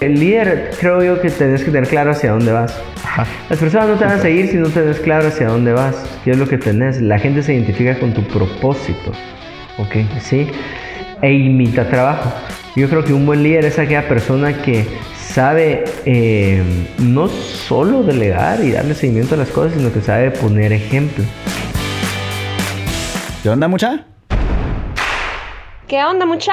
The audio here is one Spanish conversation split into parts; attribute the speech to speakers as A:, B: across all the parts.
A: El líder, creo yo que tenés que tener claro hacia dónde vas. Las personas no te van a seguir si no tenés claro hacia dónde vas. ¿Qué es lo que tenés? La gente se identifica con tu propósito. ¿Ok? ¿Sí? E imita trabajo. Yo creo que un buen líder es aquella persona que sabe eh, no solo delegar y darle seguimiento a las cosas, sino que sabe poner ejemplo.
B: ¿Qué onda, mucha?
C: ¿Qué onda, mucha?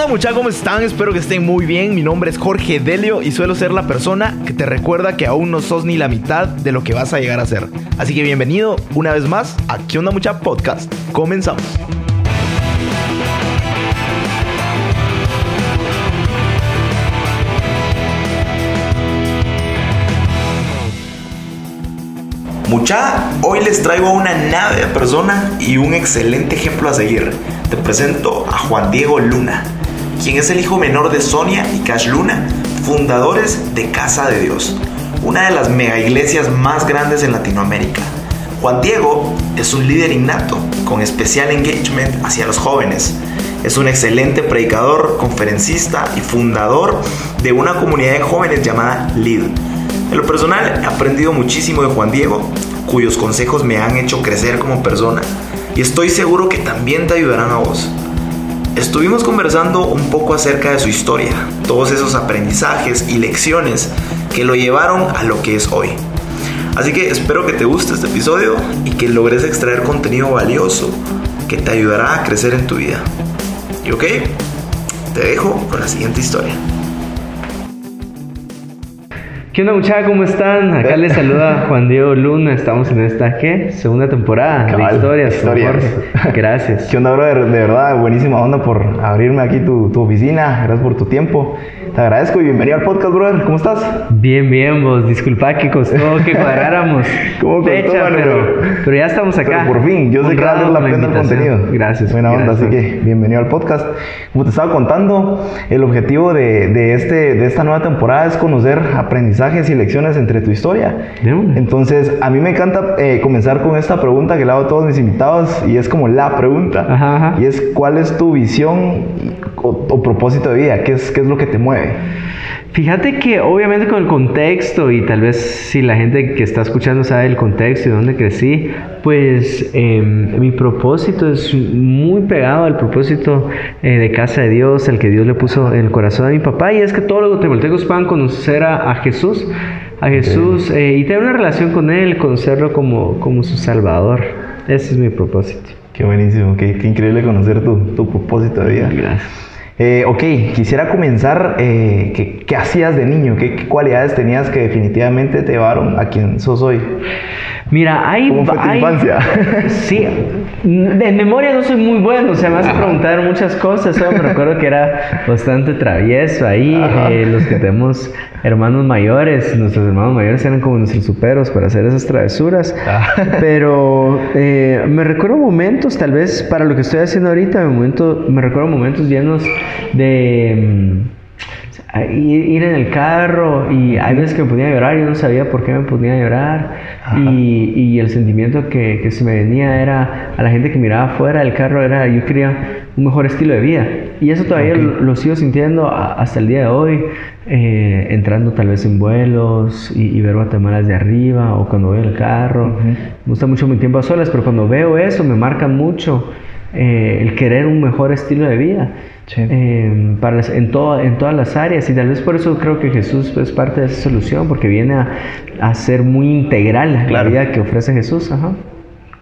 B: onda, mucha? ¿Cómo están? Espero que estén muy bien. Mi nombre es Jorge Delio y suelo ser la persona que te recuerda que aún no sos ni la mitad de lo que vas a llegar a ser. Así que bienvenido una vez más a ¿Qué onda, mucha? Podcast. Comenzamos. Mucha, hoy les traigo una nave de persona y un excelente ejemplo a seguir. Te presento a Juan Diego Luna, quien es el hijo menor de Sonia y Cash Luna, fundadores de Casa de Dios, una de las mega iglesias más grandes en Latinoamérica. Juan Diego es un líder innato, con especial engagement hacia los jóvenes. Es un excelente predicador, conferencista y fundador de una comunidad de jóvenes llamada LEAD. En lo personal he aprendido muchísimo de Juan Diego, cuyos consejos me han hecho crecer como persona y estoy seguro que también te ayudarán a vos. Estuvimos conversando un poco acerca de su historia, todos esos aprendizajes y lecciones que lo llevaron a lo que es hoy. Así que espero que te guste este episodio y que logres extraer contenido valioso que te ayudará a crecer en tu vida. ¿Y ok? Te dejo con la siguiente historia.
A: ¿Qué onda muchachos? ¿Cómo están? Acá les saluda Juan Diego Luna. Estamos en esta, ¿qué? Segunda temporada
D: Cabal,
A: de historias.
D: historias.
A: Jorge. Gracias.
D: ¿Qué onda, brother? De verdad, buenísima onda por abrirme aquí tu, tu oficina. Gracias por tu tiempo. Te agradezco y bienvenido al podcast, brother. ¿Cómo estás?
A: Bien, bien, vos. Disculpa que costó que cuadráramos
D: ¿Cómo costó,
A: fecha,
D: mano?
A: pero, pero ya estamos acá.
D: Pero por fin, yo sé que vale la pena el contenido.
A: Gracias.
D: Buena onda,
A: gracias.
D: así que bienvenido al podcast. Como te estaba contando, el objetivo de, de este, de esta nueva temporada es conocer y lecciones entre tu historia. Entonces, a mí me encanta eh, comenzar con esta pregunta que le hago a todos mis invitados y es como la pregunta.
A: Ajá, ajá.
D: Y es, ¿cuál es tu visión o, o propósito de vida? ¿Qué es, ¿Qué es lo que te mueve?
A: Fíjate que obviamente con el contexto y tal vez si la gente que está escuchando sabe el contexto y dónde crecí, pues eh, mi propósito es muy pegado al propósito eh, de casa de Dios, el que Dios le puso en el corazón a mi papá y es que todos los guatemaltecos puedan conocer a, a Jesús, a Jesús eh, y tener una relación con Él, conocerlo como, como su Salvador. Ese es mi propósito.
D: Qué buenísimo, qué, qué increíble conocer tu, tu propósito de vida.
A: Gracias.
D: Eh, ok, quisiera comenzar. eh, ¿qué, hacías de niño? ¿Qué, qué cualidades tenías que definitivamente te llevaron a quien sos hoy?
A: Mira, hay...
D: ¿Cómo fue tu
A: hay-
D: infancia?
A: Sí, de memoria no soy muy bueno, o sea, me hace preguntar muchas cosas, solo me recuerdo que era bastante travieso ahí, eh, los que tenemos hermanos mayores, nuestros hermanos mayores eran como nuestros superos para hacer esas travesuras, pero eh, me recuerdo momentos, tal vez para lo que estoy haciendo ahorita, me, momento, me recuerdo momentos llenos de... ir en el carro y hay veces que me ponía a llorar, yo no sabía por qué me ponía a llorar. Y, y el sentimiento que, que se me venía era a la gente que miraba afuera del carro era yo quería un mejor estilo de vida. Y eso todavía lo, lo sigo sintiendo hasta el día de hoy eh, entrando tal vez en vuelos y, y ver Guatemala desde arriba o cuando voy al carro. Me gusta mucho mi tiempo a solas pero cuando veo eso me marca mucho eh, el querer un mejor estilo de vida
D: Sí.
A: eh, para en, todo- en todas las áreas y tal vez por eso creo que Jesús es parte de esa solución porque viene a, a ser muy integral
D: Claro.
A: la vida que ofrece Jesús ajá.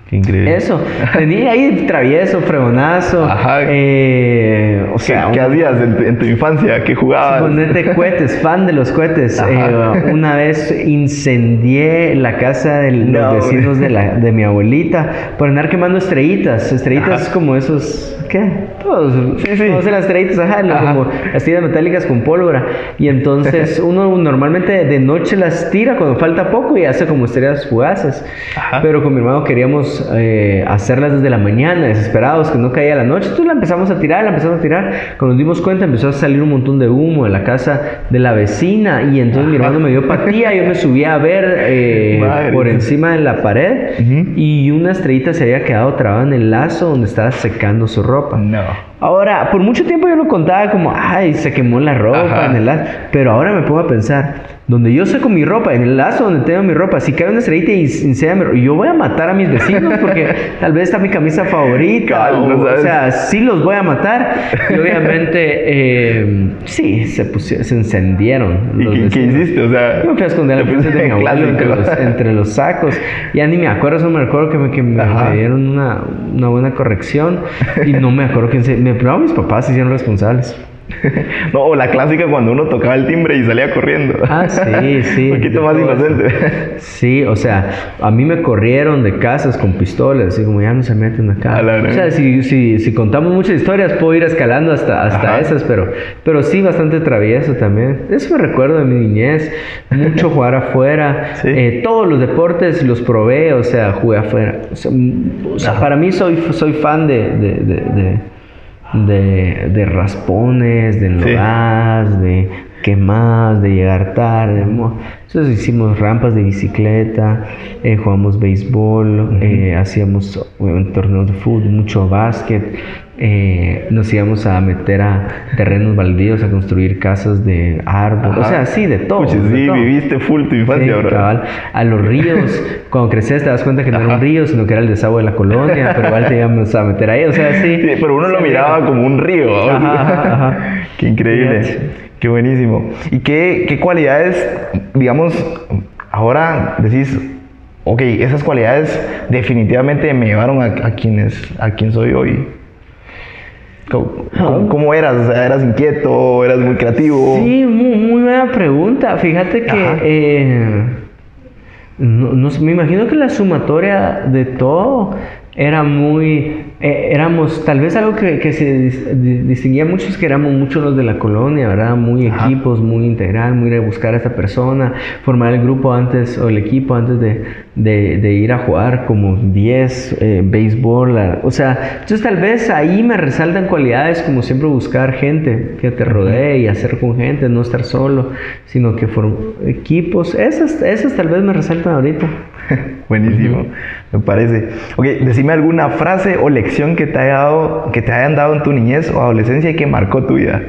D: Qué increíble.
A: eso tenía ahí travieso fregonazo
D: Ajá.
A: eh, o
D: ¿Qué,
A: sea
D: qué
A: un-
D: hacías en tu, en tu infancia? ¿Qué jugabas?
A: Ponerte cohetes, fan de los cohetes. Eh, una vez incendié la casa de los
D: No,
A: vecinos de, la, de mi abuelita por andar quemando estrellitas. Estrellitas
D: Ajá.
A: como esos. ¿Qué? Todos.
D: Sí, sí.
A: Todos las estrellitas, ajá,
D: Ajá.
A: como las tiras metálicas con pólvora. Y entonces uno normalmente de noche las tira cuando falta poco y hace como estrellas fugaces.
D: Ajá.
A: Pero con mi hermano queríamos eh, hacerlas desde la mañana, desesperados, que no caía la noche. Entonces la empezamos a tirar, la empezamos a tirar. Cuando nos dimos cuenta empezó a salir un montón de humo de la casa de la vecina y entonces mi hermano me dio patía, yo me subí a ver eh, por encima de la pared y una estrellita se había quedado trabada en el lazo donde estaba secando su ropa.
D: No.
A: Ahora, por mucho tiempo yo lo contaba como, ay, se quemó la ropa
D: Ajá.
A: en el lazo. Pero ahora me pongo a pensar, donde yo seco mi ropa, en el lazo donde tengo mi ropa, si cae una estrellita y incendia mi ropa, yo voy a matar a mis vecinos porque tal vez está mi camisa favorita.
D: Cabal,
A: o, sea, sí los voy a matar. Y obviamente, eh, sí, se, pusieron, se encendieron.
D: ¿Y
A: los
D: qué, qué
A: vecinos.
D: hiciste? O sea,
A: Yo me fui esconder cosas de mi abuelo entre los, entre los sacos. Ya ni me acuerdo, solo me recuerdo que me, que me,
D: Ajá.
A: me dieron una, una buena corrección y no me acuerdo quién se... Me, pero mis papás se hicieron responsables.
D: No, o la clásica cuando uno tocaba el timbre y salía corriendo.
A: Ah, sí, sí.
D: Un poquito más
A: todo eso.
D: inocente.
A: Sí, o sea, a mí me corrieron de casas con pistolas, así como ya no se meten acá. O sea, si, si, si contamos muchas historias, puedo ir escalando hasta, hasta
D: Ajá.
A: esas, pero, pero sí, bastante travieso también. Eso me recuerdo de mi niñez, mucho jugar afuera.
D: Sí.
A: Eh, todos los deportes los probé, o sea, jugué afuera. O sea, o sea, para mí soy, soy fan de, de, de, de, de- de raspones, de enlodadas, de quemadas, de llegar tarde. Entonces hicimos rampas de bicicleta, eh, jugamos béisbol, eh, hacíamos torneos de fútbol, mucho básquet. eh, nos íbamos a meter a terrenos baldíos a construir casas de árbol, o sea, sí, de todo. De
D: sí,
A: todo.
D: viviste full tu
A: Sí,
D: infancia, bro.
A: cabal. A los ríos, cuando creces te das cuenta que no era un río, sino que era el desagüe de la colonia, pero igual te íbamos a meter ahí, o sea, sí.
D: Sí, pero uno lo
A: Sí,
D: miraba como un río. ¿no?
A: Ajá, ajá, ajá.
D: Qué increíble. Qué buenísimo. ¿Y qué, qué cualidades, digamos, ahora decís, ok, esas cualidades definitivamente me llevaron a, a quienes, a quien soy hoy? ¿Cómo, cómo- cómo eras? O sea, ¿Eras inquieto? ¿Eras muy creativo?
A: Sí, muy, muy buena pregunta. Fíjate que eh, no, no me imagino que la sumatoria de todo era muy, eh, éramos, tal vez algo que, que se dis- di- distinguía mucho es que éramos muchos los de la colonia, ¿verdad? Muy
D: Ajá.
A: equipos, muy integral, muy de buscar a esta persona, formar el grupo antes o el equipo antes de, de- de ir a jugar como 10, eh, béisbol, o sea, entonces tal vez ahí me resaltan cualidades como siempre buscar gente que te rodee y hacer con gente, no estar solo, sino que formar equipos, esas, esas tal vez me resaltan ahorita.
D: Buenísimo, me parece. Ok, decime alguna frase o lección que te, haya dado, que te hayan dado en tu niñez o adolescencia y que marcó tu vida.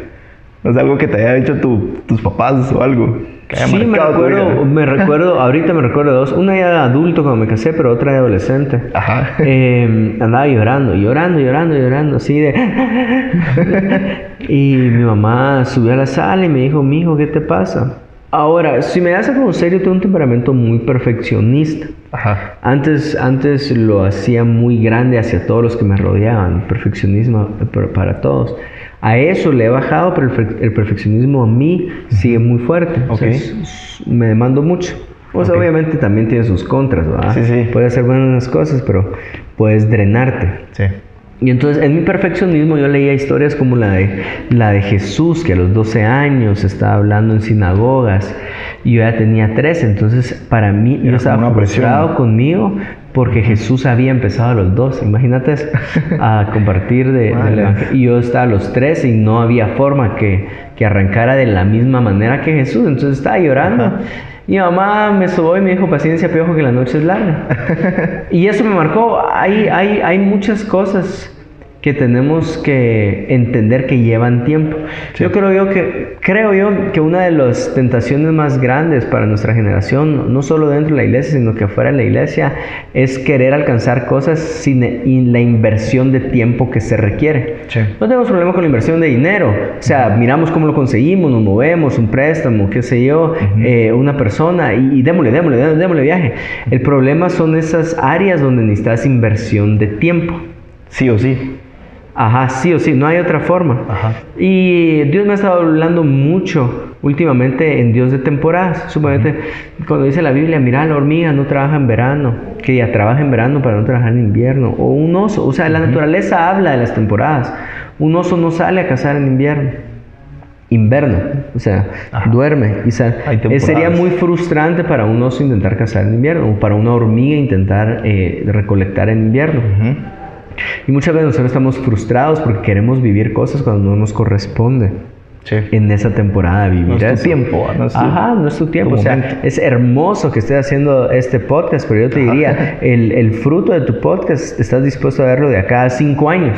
D: O sea, algo que te haya dicho tu- tus papás o algo. Que haya
A: Sí, me recuerdo, me recuerdo, ahorita me recuerdo dos, una ya de adulto cuando me casé, pero otra de adolescente.
D: Ajá.
A: Eh, andaba llorando, llorando, llorando, llorando, así de... y mi mamá subió a la sala y me dijo, mijo, ¿qué te pasa? Ahora, si me das a conocer, yo tengo un temperamento muy perfeccionista.
D: Ajá.
A: Antes, antes lo hacía muy grande hacia todos los que me rodeaban, perfeccionismo para todos. A eso le he bajado, pero el, perfeccionismo a mí sigue muy fuerte. O sea,
D: Ok.
A: es- es- me demando mucho. O sea, obviamente también tiene sus contras, ¿verdad?
D: Sí, sí.
A: Puede hacer buenas cosas, pero puedes drenarte.
D: Sí.
A: Y entonces en mi perfeccionismo yo leía historias como la de, la de Jesús, que a los 12 años estaba hablando en sinagogas y yo ya tenía 13, entonces para mí
D: Era
A: yo estaba frustrado conmigo porque Jesús había empezado a los 12, imagínate eso, a compartir de, evangelio. Y yo estaba a los 13 y no había forma que, que arrancara de la misma manera que Jesús, entonces estaba llorando.
D: Ajá.
A: Mi mamá me sobó y me dijo, paciencia, piojo, que la noche es larga. y eso me marcó. Hay, hay, hay muchas cosas que tenemos que entender que llevan tiempo. Yo creo yo que creo yo que una de las tentaciones más grandes para nuestra generación, no solo dentro de la iglesia, sino que fuera de la iglesia, es querer alcanzar cosas sin la inversión de tiempo que se requiere.
D: Sí.
A: No tenemos problema con la inversión de dinero. O sea, miramos cómo lo conseguimos, nos movemos, un préstamo, qué sé yo, eh, una persona y, y démosle, démosle, démosle, démosle viaje. El problema son esas áreas donde necesitas inversión de tiempo.
D: Sí o sí.
A: Ajá, sí o sí, no hay otra forma.
D: Ajá.
A: Y Dios me ha estado hablando mucho últimamente en Dios de temporadas. Suponete, cuando dice la Biblia, mira, la hormiga no trabaja en verano, que ya trabaja en verano para no trabajar en invierno. O un oso, o sea, la naturaleza habla de las temporadas. Un oso no sale a cazar en invierno. inverno, o sea,
D: Ajá.
A: duerme. Y sa-
D: Hay
A: eh, sería muy frustrante para un oso intentar cazar en invierno, o para una hormiga intentar eh, recolectar en invierno.
D: Ujú.
A: Y muchas veces nosotros estamos frustrados porque queremos vivir cosas cuando no nos corresponde
D: Sí.
A: en esa temporada vivir
D: No es tu
A: eso.
D: tiempo, no es tu-
A: Ajá, no es tu tiempo.
D: tu
A: o sea, es hermoso que estés haciendo este podcast, pero yo te diría, el, el fruto de tu podcast estás dispuesto a verlo de acá a cinco años.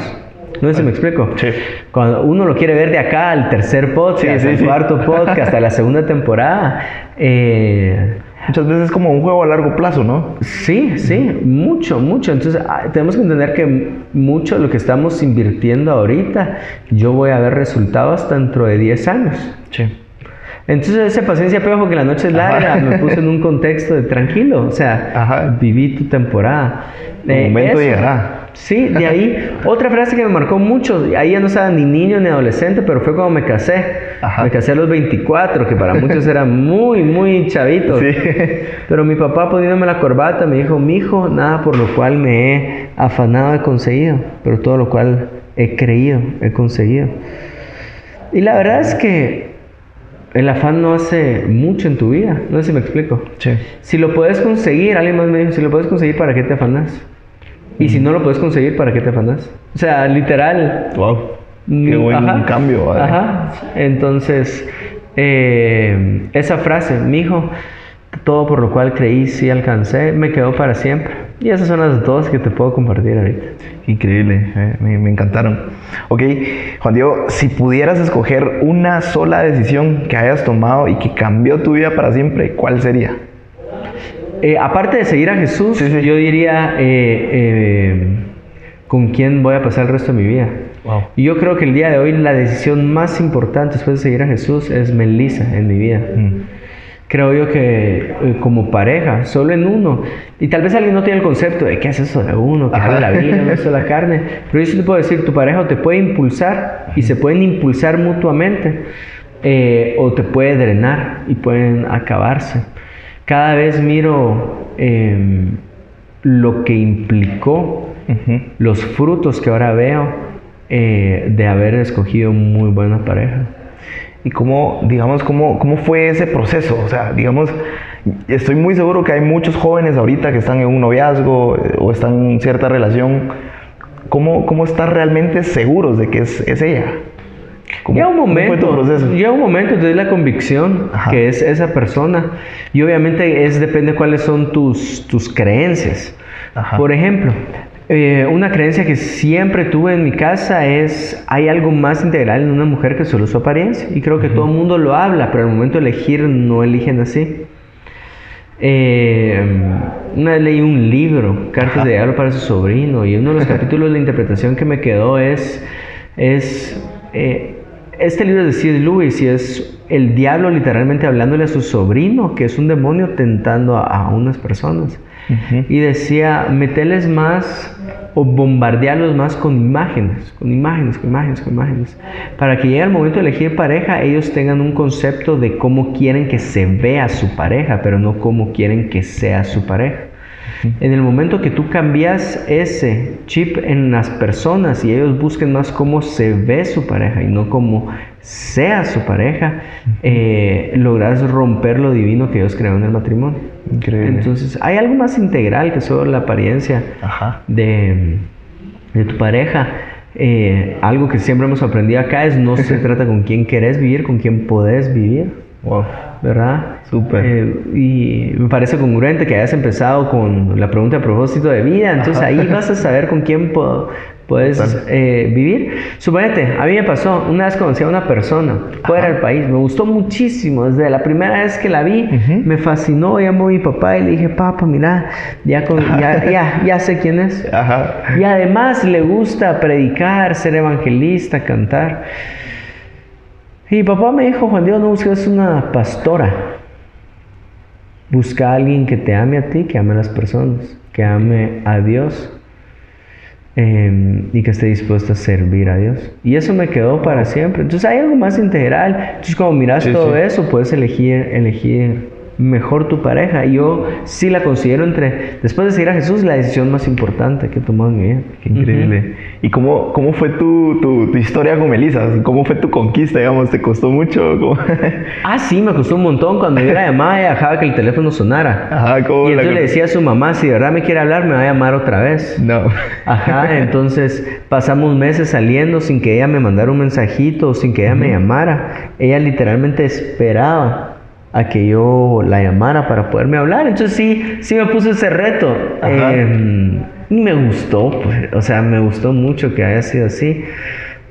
A: No sé si me explico.
D: Sí.
A: Cuando uno lo quiere ver de acá al tercer podcast,
D: Sí, sí,
A: al cuarto podcast, a la segunda temporada. eh,
D: Muchas veces es como un juego a largo plazo, ¿no?
A: Sí, sí, mucho, mucho. Entonces ah, tenemos que entender que mucho de lo que estamos invirtiendo ahorita, yo voy a ver resultados dentro de 10 años.
D: Sí.
A: Entonces esa paciencia peor porque la noche es larga,
D: Ajá.
A: me puse en un contexto de tranquilo, o sea,
D: Ajá.
A: viví tu temporada.
D: Tu momento llegará.
A: Sí, de ahí otra frase que me marcó mucho, ahí ya no estaba ni niño ni adolescente, pero fue cuando me casé.
D: Ajá.
A: Me casé a los 24, que para muchos era muy, muy chavito.
D: Sí.
A: Pero mi papá poniéndome la corbata me dijo, mi hijo, nada por lo cual me he afanado he conseguido, pero todo lo cual he creído, he conseguido. Y la verdad es que el afán no hace mucho en tu vida, no sé si me explico.
D: Sí.
A: Si lo puedes conseguir, alguien más me dijo, si lo puedes conseguir, ¿para qué te afanas? Y si no lo puedes conseguir, ¿para qué te afanas? O sea, literal.
D: Wow. Qué
A: mm,
D: buen cambio, ¿vale?
A: Ajá. Entonces, eh, esa frase, mi hijo, todo por lo cual creí, sí alcancé, me quedó para siempre. Y esas son las dos que te puedo compartir ahorita.
D: Increíble, eh, me, me encantaron. Ok, Juan Diego, si pudieras escoger una sola decisión que hayas tomado y que cambió tu vida para siempre, ¿cuál sería?
A: Eh, aparte de seguir a Jesús,
D: Sí, sí.
A: yo diría eh, eh, con quién voy a pasar el resto de mi vida.
D: Wow.
A: Y yo creo que el día de hoy la decisión más importante después de seguir a Jesús es Melissa en mi vida.
D: Mm.
A: Creo yo que como pareja, solo en uno, y tal vez alguien no tiene el concepto de qué es eso de uno, que jala la vida, no es la carne, pero yo sí te puedo decir, tu pareja o te puede impulsar y se pueden impulsar mutuamente, o te puede drenar y pueden acabarse. Cada vez miro em, lo que implicó los frutos que ahora veo eh, de haber escogido muy buena pareja.
D: ¿Y cómo, digamos, cómo, cómo fue ese proceso? O sea, digamos, estoy muy seguro que hay muchos jóvenes ahorita que están en un noviazgo eh, o están en cierta relación. ¿Cómo, cómo estar realmente seguros de que es, es ella? ¿Cómo-
A: Llega un momento, llega un momento, te doy la convicción
D: Ajá.
A: que es esa persona y obviamente es depende de cuáles son tus, tus creencias.
D: Ajá.
A: Por ejemplo, eh, una creencia que siempre tuve en mi casa es hay algo más integral en una mujer que solo su apariencia y creo que todo el mundo lo habla, pero al momento de elegir no eligen así. Eh, una vez leí un libro, Cartas de Diablo para su sobrino, y uno de los capítulos de la interpretación que me quedó es, es eh, este libro es de C.S. Lewis y es el diablo literalmente hablándole a su sobrino, que es un demonio tentando a, a unas personas.
D: Ujú.
A: Y decía, meterles más o bombardearlos más con imágenes, con imágenes, con imágenes, con imágenes. Para que llegue el momento de elegir pareja, ellos tengan un concepto de cómo quieren que se vea su pareja, pero no cómo quieren que sea su pareja. En el momento que tú cambias ese chip en las personas y ellos busquen más cómo se ve su pareja y no cómo sea su pareja, eh, logras romper lo divino que Dios creó en el matrimonio.
D: Increíble.
A: Entonces, hay algo más integral que solo la apariencia
D: Ajá.
A: de, de tu pareja. Eh, algo que siempre hemos aprendido acá es no se trata con quién querés vivir, con quién podés vivir,
D: Wow.
A: ¿Verdad?
D: Súper.
A: Eh, y me parece congruente que hayas empezado con la pregunta de propósito de vida, entonces
D: Ajá.
A: ahí vas a saber con quién puedes eh, vivir. Suponete, a mí me pasó, una vez conocí a una persona fuera
D: Ajá.
A: del país, me gustó muchísimo, desde la primera vez que la vi, me fascinó, llamó a mi papá y le dije, papá, mira, ya, con- ya, ya, ya sé quién es.
D: Ajá.
A: Y además le gusta predicar, ser evangelista, cantar. Y papá me dijo, Juan Diego, no busques una pastora. Busca a alguien que te ame a ti, que ame a las personas, que ame a Dios eh, y que esté dispuesto a servir a Dios. Y eso me quedó para siempre. Entonces hay algo más integral. Entonces cuando miras
D: Sí,
A: todo
D: sí.
A: eso, puedes elegir, elegir mejor tu pareja. Yo sí la considero entre, después de seguir a Jesús, la decisión más importante que he tomado en mi vida.
D: Qué increíble. ¿Y cómo, cómo fue tu, tu, tu, historia con Melissa? ¿Cómo fue tu conquista, digamos? ¿Te costó mucho?
A: ah, sí, me costó un montón. Cuando yo la llamaba, ella dejaba que el teléfono sonara.
D: Ajá, ¿cómo
A: Y entonces le decía a su mamá, si de verdad me quiere hablar, me va a llamar otra vez.
D: No.
A: Ajá, entonces pasamos meses saliendo sin que ella me mandara un mensajito, sin que ella me llamara. Ella literalmente esperaba a que yo la llamara para poderme hablar. Entonces sí, sí me puse ese reto. Eh, y me gustó, pues, o sea, me gustó mucho que haya sido así.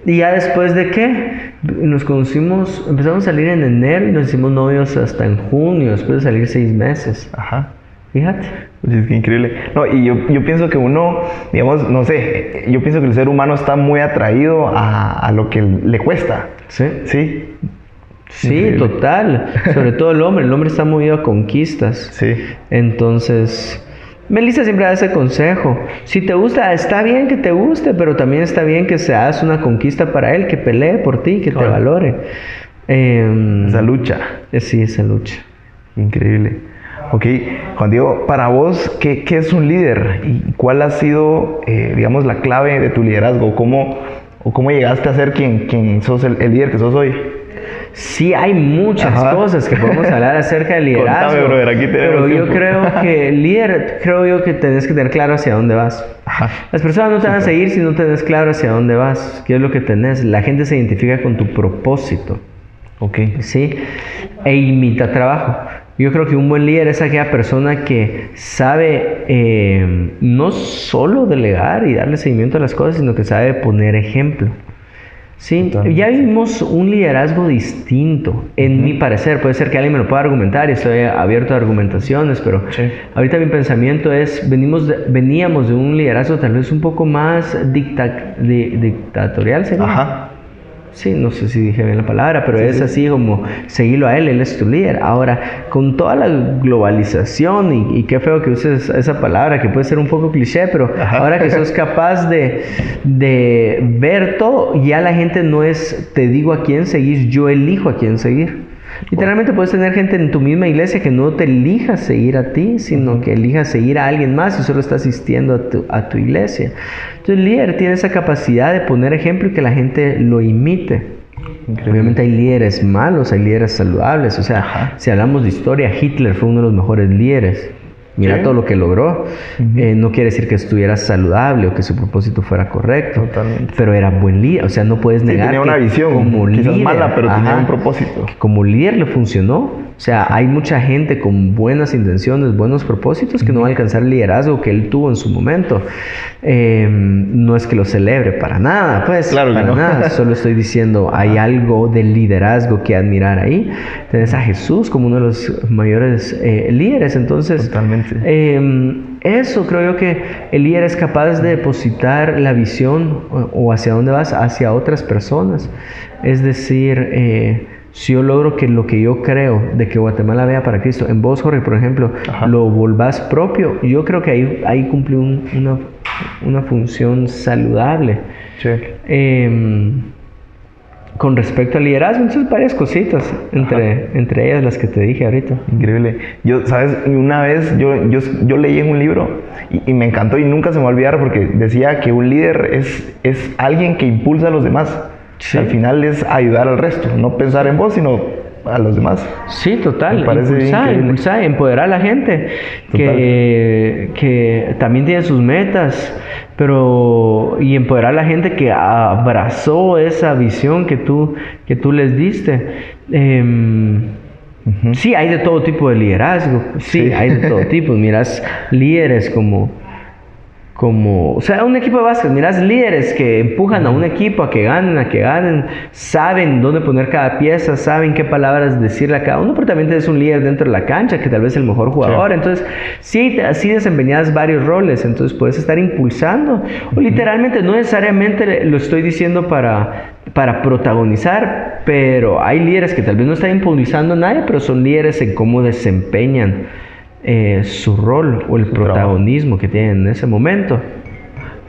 A: Y ya después de qué, nos conocimos, empezamos a salir en enero y nos hicimos novios hasta en junio, después de salir seis meses.
D: Ajá.
A: Fíjate.
D: Es que increíble. No, y yo, yo, pienso que uno, digamos, no sé, yo pienso que el ser humano está muy atraído a, a lo que le cuesta.
A: Sí.
D: Sí.
A: Sí, increíble. total. Sobre todo el hombre. El hombre está movido a conquistas.
D: Sí.
A: Entonces, Melissa siempre da ese consejo. Si te gusta, está bien que te guste, pero también está bien que seas una conquista para él, que pelee por ti, que te valore.
D: Eh, esa lucha.
A: Sí, esa lucha.
D: Increíble. Ok, Juan Diego, para vos, ¿qué, qué es un líder? ¿Y cuál ha sido, eh, digamos, la clave de tu liderazgo? ¿Cómo, ¿O cómo llegaste a ser quien, quien sos el, el líder que sos hoy?
A: Sí, hay muchas Ajá. cosas que podemos hablar acerca del liderazgo.
D: Contame, brother, aquí
A: pero yo creo que líder, creo yo que tenés que tener claro hacia dónde vas.
D: Ajá.
A: Las personas no te van a seguir si no tenés claro hacia dónde vas. ¿Qué es lo que tenés? La gente se identifica con tu propósito.
D: Ok.
A: Sí. E imita trabajo. Yo creo que un buen líder es aquella persona que sabe eh, no solo delegar y darle seguimiento a las cosas, sino que sabe poner ejemplo. Sí, ya vimos un liderazgo distinto, en uh -huh. mi parecer. Puede ser que alguien me lo pueda argumentar y estoy abierto a argumentaciones, pero
D: sí.
A: ahorita mi pensamiento es, venimos de, veníamos de un liderazgo tal vez un poco más dicta, de, dictatorial, ¿sería?
D: Ajá.
A: Sí, no sé si dije bien la palabra, pero sí, es sí. así como seguirlo a él, él es tu líder. Ahora, con toda la globalización, y, y, qué feo que uses esa palabra, que puede ser un poco cliché, pero Ajá. ahora que sos capaz de, de ver todo, ya la gente no es te digo a quién seguir, yo elijo a quién seguir. Literalmente puedes tener gente en tu misma iglesia que no te elija seguir a ti, sino que elija seguir a alguien más y solo está asistiendo a tu, a tu iglesia. Entonces el líder tiene esa capacidad de poner ejemplo y que la gente lo imite. Increíble. Obviamente hay líderes malos, hay líderes saludables. O sea, Ajá. si hablamos de historia, Hitler fue uno de los mejores líderes. Mira todo lo que logró. Uh -huh. eh, no quiere decir que estuviera saludable o que su propósito fuera correcto.
D: Totalmente.
A: Pero era buen líder. O sea, no puedes negar.
D: Sí, tenía
A: que
D: una visión,
A: como
D: quizás
A: líder,
D: mala, pero
A: ajá,
D: tenía un propósito.
A: como líder le funcionó. O sea, hay mucha gente con buenas intenciones, buenos propósitos que no va a alcanzar el liderazgo que él tuvo en su momento. Eh, no es que lo celebre para nada, pues.
D: Claro
A: para
D: no.
A: nada. Solo estoy diciendo, hay algo del liderazgo que admirar ahí. Tenés a Jesús como uno de los mayores eh, líderes. Entonces,
D: Totalmente.
A: Eh, eso creo yo que el líder es capaz de depositar la visión o, o hacia dónde vas, hacia otras personas. Es decir, eh, si yo logro que lo que yo creo de que Guatemala vea para Cristo, en vos, Jorge, por ejemplo,
D: Ajá.
A: lo volvás propio, yo creo que ahí, ahí un, una, una, función saludable.
D: Sí.
A: Eh, con respecto al liderazgo, entonces varias cositas, entre, entre ellas las que te dije ahorita.
D: Increíble. Yo, ¿sabes? Una vez yo, yo, yo leí en un libro y, y, me encantó y nunca se me va a olvidar porque decía que un líder es, es alguien que impulsa a los demás. Sí. Al final es ayudar al resto, no pensar en vos, sino a los demás.
A: Sí, total. Impulsar, impulsar, empoderar a la gente que, que, también tiene sus metas, pero y empoderar a la gente que abrazó esa visión que tú, que tú les diste. Eh, uh -huh. Sí, hay de todo tipo de liderazgo. Sí, sí. hay de todo tipo. Miras líderes como como, o sea, un equipo de básquet, miras líderes que empujan a un equipo a que ganen, a que ganen, saben dónde poner cada pieza, saben qué palabras decirle a cada uno, pero también es un líder dentro de la cancha, que tal vez es el mejor jugador, sí. entonces sí, así desempeñas varios roles, entonces puedes estar impulsando, o literalmente no necesariamente lo estoy diciendo para, para protagonizar, pero hay líderes que tal vez no están impulsando a nadie, pero son líderes en cómo desempeñan eh, su rol o el su protagonismo trabajo. que tienen en ese momento.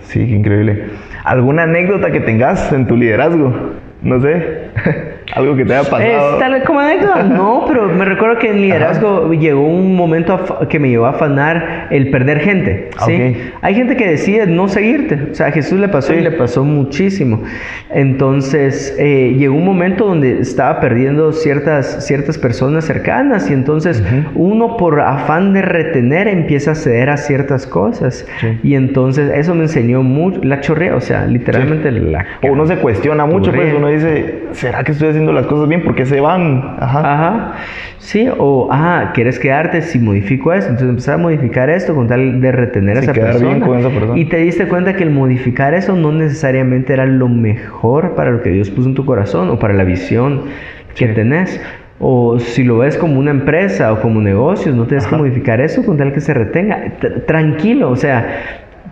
D: Sí, qué increíble. ¿Alguna anécdota que tengas en tu liderazgo? No sé. Algo que te haya pasado.
A: Es tal como anécdota, no, pero me recuerdo que en liderazgo llegó un momento que me llevó a afanar el perder gente. ¿sí?
D: Ok.
A: Hay gente que decide no seguirte. O sea, a Jesús le pasó
D: Sí.
A: y le pasó muchísimo. Entonces, eh, llegó un momento donde estaba perdiendo ciertas, ciertas personas cercanas y entonces uno por afán de retener empieza a ceder a ciertas cosas.
D: Sí.
A: Y entonces eso me enseñó mucho, la chorrea, o sea, literalmente la...
D: O uno se cuestiona mucho, pues uno dice, ¿será que estoy haciendo las cosas bien? ¿Por qué se van? Ajá.
A: Ajá. Sí, o, ah, ¿quieres quedarte si modifico esto? Entonces empezar a modificar esto con tal de retener a
D: Sí,
A: esa persona.
D: bien con esa persona.
A: Y te diste cuenta que el modificar eso no necesariamente era lo mejor para lo que Dios puso en tu corazón o para la visión que
D: Sí.
A: tenés. O si lo ves como una empresa o como negocios, no tienes que modificar eso con tal que se retenga. T- tranquilo, o sea,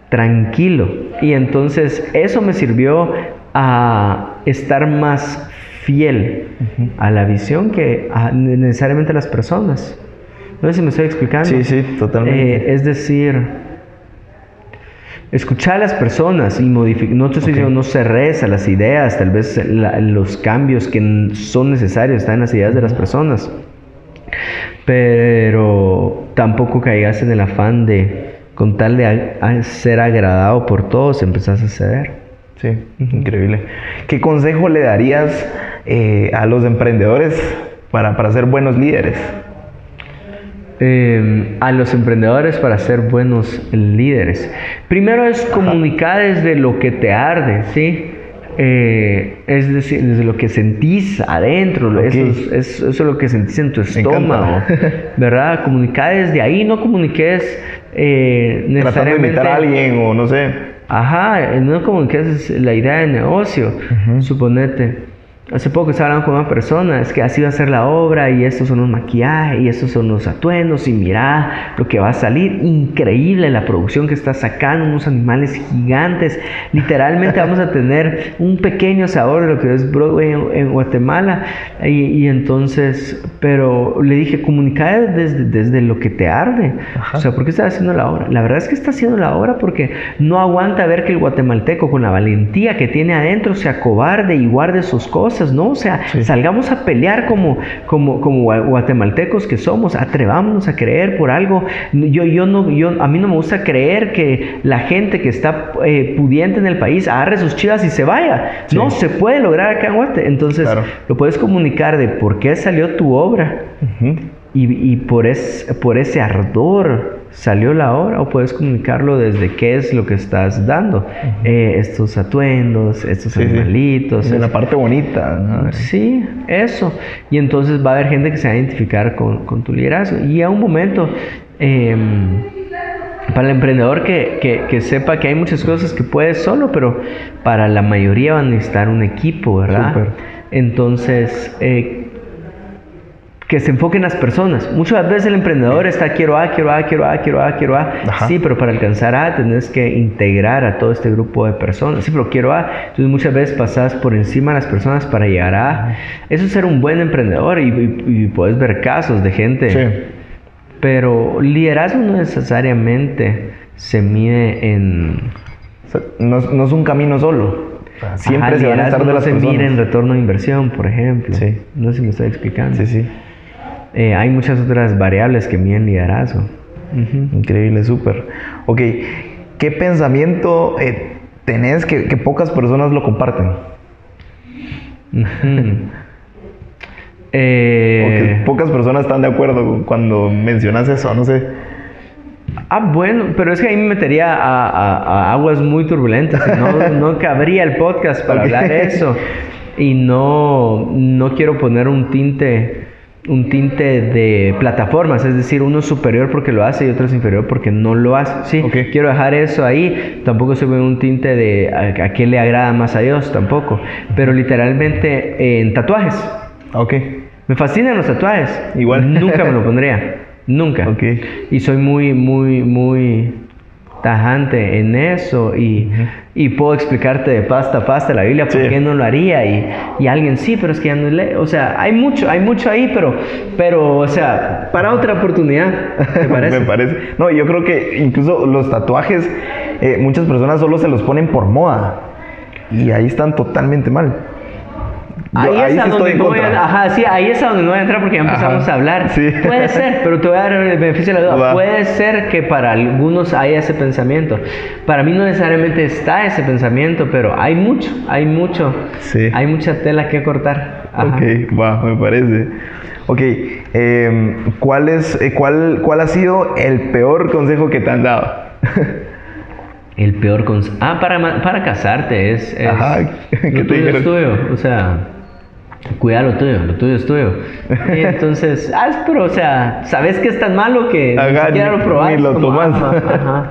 A: tranquilo. Y entonces eso me sirvió a estar más fiel a la visión que a necesariamente las personas. No sé si me estoy explicando.
D: Sí, sí, totalmente.
A: Eh, es decir, escuchar a las personas y modificar. No te estoy
D: Ok.
A: diciendo no cerres a las ideas, tal vez la- los cambios que son necesarios están en las ideas de las personas. Pero tampoco caigas en el afán de, con tal de a- a ser agradado por todos, empezás a ceder.
D: Sí, increíble. ¿Qué consejo le darías eh, a los emprendedores para, para ser buenos líderes?
A: eh, a los emprendedores para ser buenos líderes. Primero es comunicar desde lo que te arde, ¿sí? Eh, es decir, desde lo que sentís adentro, eso, es, es- eso es lo que sentís en tu estómago, ¿verdad? Comunicar desde ahí, no comuniques eh,
D: Tratando de
A: necesariamente...
D: invitar a alguien o no sé.
A: Ajá, no comuniques la idea de negocio, suponete. Hace poco estaba hablando con una persona, es que así va a ser la obra y estos son los maquillajes y estos son los atuendos y mira lo que va a salir. Increíble la producción que está sacando, unos animales gigantes. Literalmente vamos a tener un pequeño sabor de lo que es Broadway en, en Guatemala. Y, y entonces, pero le dije, comunicar desde, desde lo que te arde. O sea, ¿por qué estás haciendo la obra? La verdad es que está haciendo la obra porque no aguanta ver que el guatemalteco con la valentía que tiene adentro se acobarde y guarde sus cosas, ¿no? O sea,
D: Sí.
A: salgamos a pelear como, como, como gua- guatemaltecos que somos, atrevámonos a creer por algo. Yo, yo no, yo, a mí no me gusta creer que la gente que está eh, pudiente en el país agarre sus chivas y se vaya.
D: Sí.
A: No, se puede lograr acá en Guate. Entonces,
D: Claro.
A: lo puedes comunicar de por qué salió tu obra. Y, y por, es, por ese ardor salió la obra o puedes comunicarlo desde qué es lo que estás dando. Eh, estos atuendos, estos
D: Sí, sí.
A: animalitos.
D: De la
A: es-
D: parte bonita. ¿no?
A: Sí, eso. Y entonces va a haber gente que se va a identificar con, con tu liderazgo. Y a un momento, em, para el emprendedor que, que- que sepa que hay muchas cosas que puede solo, pero para la mayoría van a necesitar un equipo, ¿verdad?
D: Súper.
A: Entonces, eh, que se enfoquen las personas. Muchas veces el emprendedor está quiero A, quiero A, quiero A, quiero A, quiero A.
D: Ajá.
A: Sí, pero para alcanzar A tenés que integrar a todo este grupo de personas. Sí, pero quiero A. Entonces muchas veces pasas por encima de las personas para llegar a A. Eso es ser un buen emprendedor y, y- y puedes ver casos de gente.
D: Sí.
A: Pero liderazgo no necesariamente se mide en...
D: No, es- no es un camino solo. Siempre
A: Ajá,
D: se van a estar
A: no se
D: personas.
A: en retorno de inversión, por ejemplo.
D: Sí.
A: No sé si me estoy explicando.
D: Sí, sí.
A: Eh, hay muchas otras variables que miden liderazgo.
D: Increíble, súper. Ok, ¿qué pensamiento eh, tenés que, que pocas personas lo comparten?
A: Eh,
D: que pocas personas están de acuerdo cuando mencionas eso, no sé.
A: ah, bueno, pero es que ahí me metería a, a- a aguas muy turbulentas. No, no cabría el podcast para hablar eso. Y no, no quiero poner un tinte, un tinte de plataformas, es decir, uno es superior porque lo hace y otro es inferior porque no lo hace. Sí, quiero dejar eso ahí. Tampoco se ve un tinte de a, a qué le agrada más a Dios, tampoco. Pero literalmente eh, en tatuajes.
D: Ok.
A: Me fascinan los tatuajes.
D: Igual.
A: Nunca me lo pondría. Nunca.
D: Ok.
A: Y soy muy, muy, muy tajante en eso y, y puedo explicarte de pasta a pasta la Biblia por
D: Sí.
A: qué no lo haría y, y alguien sí, pero es que ya no lee. O sea, hay mucho, hay mucho ahí, pero, pero, o sea, para otra oportunidad, ¿te parece?
D: Me parece. No, yo creo que incluso los tatuajes, eh, muchas personas solo se los ponen por moda. Y ahí están totalmente mal.
A: Ahí,
D: Yo- ahí
A: es
D: sí
A: donde no voy a, ajá, sí, ahí es a donde no voy a entrar porque ya empezamos
D: Ajá,
A: a hablar.
D: sí.
A: Puede ser, pero te voy a dar el beneficio de la duda.
D: Va.
A: Puede ser que para algunos haya ese pensamiento. Para mí no necesariamente está ese pensamiento, pero hay mucho, hay mucho.
D: Sí.
A: Hay mucha tela que cortar. Ajá.
D: Ok, va, me parece. Ok, em, ¿cuál, es, eh, cuál, ¿cuál ha sido el peor consejo que te han dado?
A: El peor consejo. Ah, para, para casarte es. es
D: Ajá, ¿qué te
A: lo tuyo
D: dijeron?
A: es tuyo. O sea, cuida lo tuyo, lo tuyo es tuyo. Y entonces, ah, pero o sea, sabes que es tan malo que ni
D: Ajá,
A: siquiera
D: ni-
A: lo probas.
D: ni lo
A: como,
D: tomas.
A: ajá, ajá.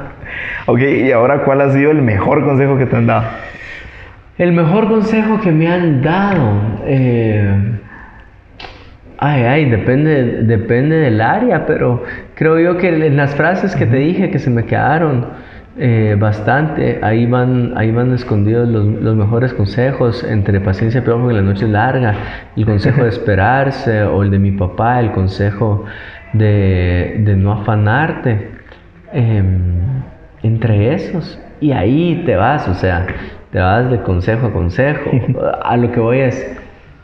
D: Ok, y ahora, ¿cuál ha sido el mejor consejo que te han dado?
A: El mejor consejo que me han dado. eh, Ay, ay, depende, depende del área, pero creo yo que en las frases que te dije que se me quedaron eh, bastante, ahí van, ahí van escondidos los, los mejores consejos entre paciencia pero porque la noche es larga, el consejo de esperarse o el de mi papá, el consejo de, de no afanarte, em, entre esos. Y ahí te vas, o sea, te vas de consejo a consejo. A lo que voy es,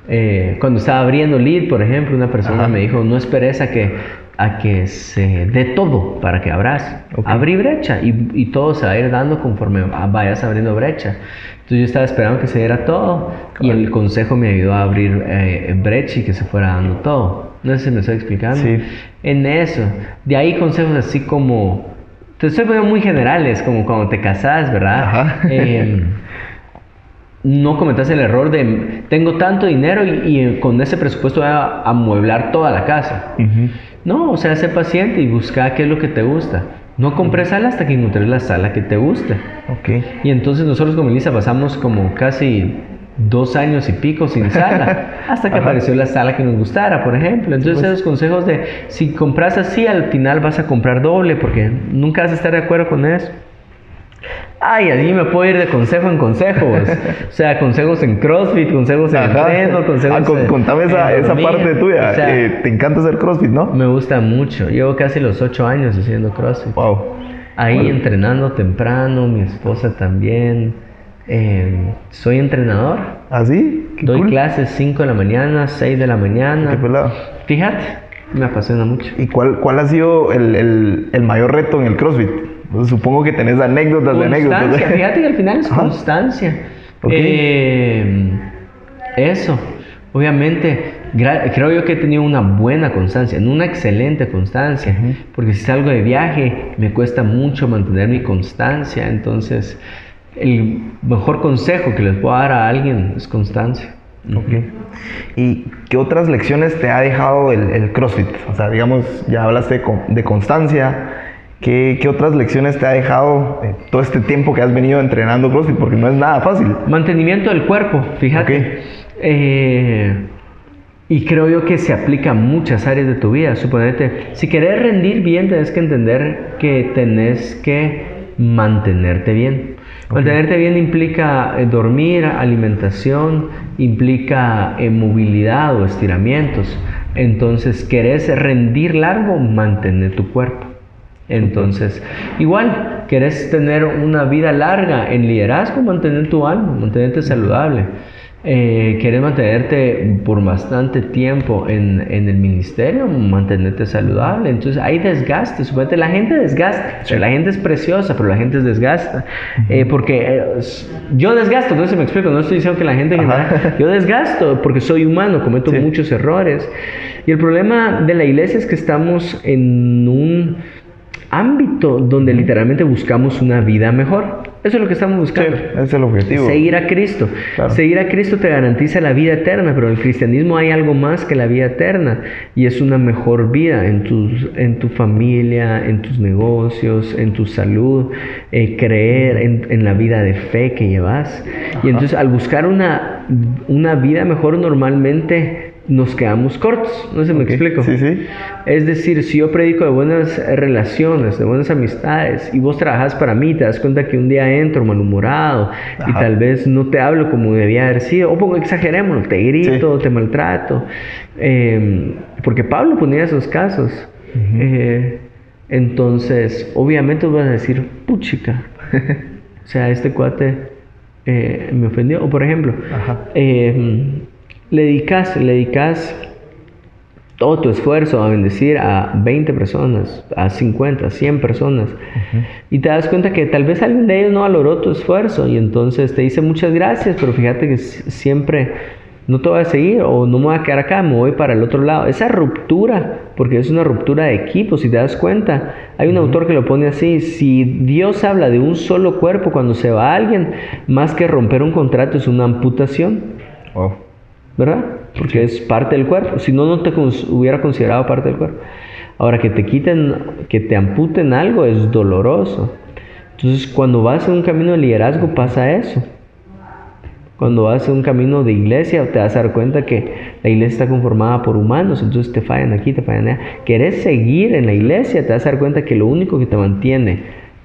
A: eh, cuando estaba abriendo lead, por ejemplo, una persona
D: Ajá.
A: me dijo, no esperes a que, a que se dé todo para que abras.
D: Ok.
A: Abrí brecha y, y todo se va a ir dando conforme vayas abriendo brecha. Entonces yo estaba esperando que se diera todo y el consejo me ayudó a abrir eh, brecha y que se fuera dando todo. No sé si me estoy explicando.
D: Sí.
A: En eso. De ahí consejos así como... Te estoy poniendo muy generales, como cuando te casas, ¿verdad?
D: Ajá.
A: Em, no cometas el error de tengo tanto dinero y, y con ese presupuesto voy a amueblar toda la casa. No, o sea, sé paciente y busca qué es lo que te gusta. No compres sala hasta que encuentres la sala que te guste.
D: Ok.
A: Y entonces nosotros con Melissa pasamos como casi dos años y pico sin sala, hasta que
D: Ajá.
A: apareció la sala que nos gustara, por ejemplo. Entonces
D: Pues-
A: esos consejos de si compras así, al final vas a comprar doble, porque nunca vas a estar de acuerdo con eso. Ay, allí me puedo ir de consejo en consejo. pues. O sea, consejos en CrossFit, consejos en entreno, consejos
D: Ah, con-
A: en-
D: contame
A: en
D: esa, esa parte tuya.
A: O sea,
D: Eh, te encanta hacer CrossFit, ¿no?
A: me gusta mucho. Llevo casi los ocho años haciendo CrossFit.
D: Wow.
A: Ahí
D: Bueno.
A: entrenando temprano, mi esposa también. Eh, soy entrenador.
D: ¿Así? ¿Ah, Qué
A: Doy
D: cool.
A: clases 5 de la mañana, 6 de la mañana.
D: Qué pelado.
A: Fíjate, me apasiona mucho.
D: ¿Y cuál, cuál ha sido el, el- el mayor reto en el CrossFit? Supongo que tenés anécdotas de anécdotas.
A: Constancia, fíjate que al final es constancia. Eh, eso, obviamente, creo yo que he tenido una buena constancia, no una excelente constancia, porque si salgo de viaje me cuesta mucho mantener mi constancia, entonces el mejor consejo que les puedo dar a alguien es constancia.
D: ¿Y qué otras lecciones te ha dejado el, el CrossFit? O sea, digamos, ya hablaste de constancia. ¿Qué, qué otras lecciones te ha dejado eh, todo este tiempo que has venido entrenando CrossFit? Porque no es nada fácil.
A: Mantenimiento del cuerpo, fíjate. Eh, y creo yo que se aplica a muchas áreas de tu vida. Suponete, si querés rendir bien, tenés que entender que tenés que mantenerte bien. Mantenerte bien implica eh, dormir, alimentación, implica movilidad o estiramientos. Entonces, querés rendir largo, mantener tu cuerpo. Entonces, igual, querés tener una vida larga en liderazgo, mantener tu alma, mantenerte saludable. Eh, querés mantenerte por bastante tiempo en, en el ministerio, mantenerte saludable. Entonces hay desgaste. Suponete, la gente desgasta. O sea, la gente es preciosa, pero la gente es desgasta. Eh, porque eh, yo desgasto, no si me explico. No estoy diciendo que la gente general. Yo desgasto porque soy humano, cometo
D: Sí.
A: muchos errores. Y el problema de la iglesia es que estamos en un ámbito donde literalmente buscamos una vida mejor. Eso es lo que estamos
D: Sí,
A: buscando.
D: ese es el objetivo.
A: Seguir a Cristo.
D: Claro.
A: Seguir a Cristo te garantiza la vida eterna, pero en el cristianismo hay algo más que la vida eterna y es una mejor vida en, tus, en tu familia, en tus negocios, en tu salud, eh, creer en, en la vida de fe que llevas. Y entonces al buscar una, una vida mejor normalmente nos quedamos cortos. No sé me explico.
D: sí, sí.
A: Es decir, si yo predico de buenas relaciones, de buenas amistades, y vos trabajas para mí, te das cuenta que un día entro malhumorado y tal vez no te hablo como debía haber sido, o pongo, exageremos, te grito, te maltrato. Eh, porque Pablo ponía esos casos. Eh, entonces, obviamente vas a decir, puchica. o sea, este cuate eh, me ofendió. O por ejemplo,
D: Ajá.
A: Le dedicas, le dedicas todo tu esfuerzo a bendecir a 20 personas, a 50, 100 personas, y te das cuenta que tal vez alguien de ellos no valoró tu esfuerzo y entonces te dice muchas gracias, pero fíjate que siempre no te voy a seguir o no me voy a quedar acá, me voy para el otro lado. Esa ruptura, porque es una ruptura de equipo, si te das cuenta, hay un autor que lo pone así, si Dios habla de un solo cuerpo cuando se va alguien, más que romper un contrato es una amputación. ¿Verdad? Porque es parte del cuerpo, si no, no te hubiera considerado parte del cuerpo. Ahora, que te quiten, que te amputen algo es doloroso. Entonces, cuando vas en un camino de liderazgo pasa eso. Cuando vas en un camino de iglesia, te vas a dar cuenta que la iglesia está conformada por humanos, entonces te fallan aquí, te fallan allá. Querés seguir en la iglesia, te vas a dar cuenta que lo único que te mantiene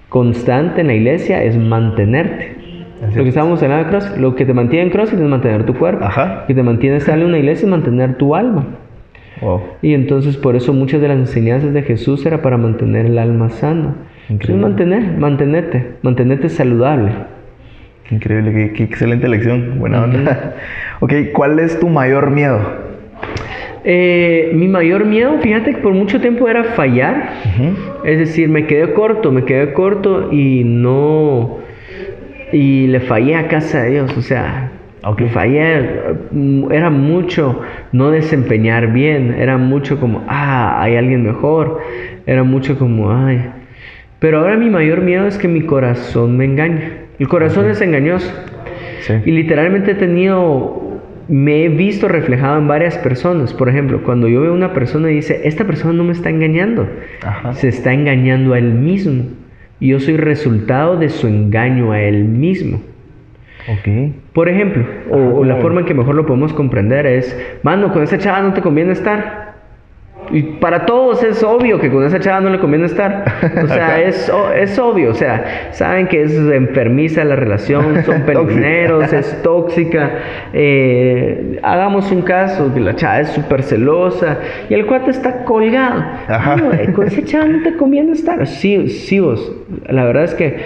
A: constante en la iglesia es mantenerte. Lo que estábamos hablando de cross, lo que te mantiene en cross es mantener tu cuerpo. Ajá. Lo que te mantiene estable en una iglesia es mantener tu alma. Y entonces por eso muchas de las enseñanzas de Jesús era para mantener el alma sana. Mantener, mantenerte, mantenerte saludable.
D: Increíble, qué, excelente lección. Buena onda. ok, ¿cuál es tu mayor miedo?
A: Eh, mi mayor miedo, fíjate que por mucho tiempo era fallar. Es decir, me quedé corto, me quedé corto y no. Y le fallé a casa de Dios. O sea, aunque fallé, mm, era mucho no desempeñar bien. Era mucho como, ah, hay alguien mejor. Era mucho como, ay. Pero ahora mi mayor miedo es que mi corazón me engañe. El corazón es engañoso. Y literalmente he tenido, me he visto reflejado en varias personas. Por ejemplo, cuando yo veo a una persona y dice, esta persona no me está engañando, se está engañando a él mismo. Y yo soy resultado de su engaño a él mismo. Okay. Por ejemplo, o, la forma en que mejor lo podemos comprender es, mano, con esa chava no te conviene estar. Y para todos es obvio que con esa chava no le conviene estar. O sea, es, es obvio. O sea, saben que es enfermiza la relación, son pelineros, es tóxica. Eh, hagamos un caso, que la chava es súper celosa y el cuate está colgado. Con esa chava no te conviene estar. Sí, sí, vos. La verdad es que,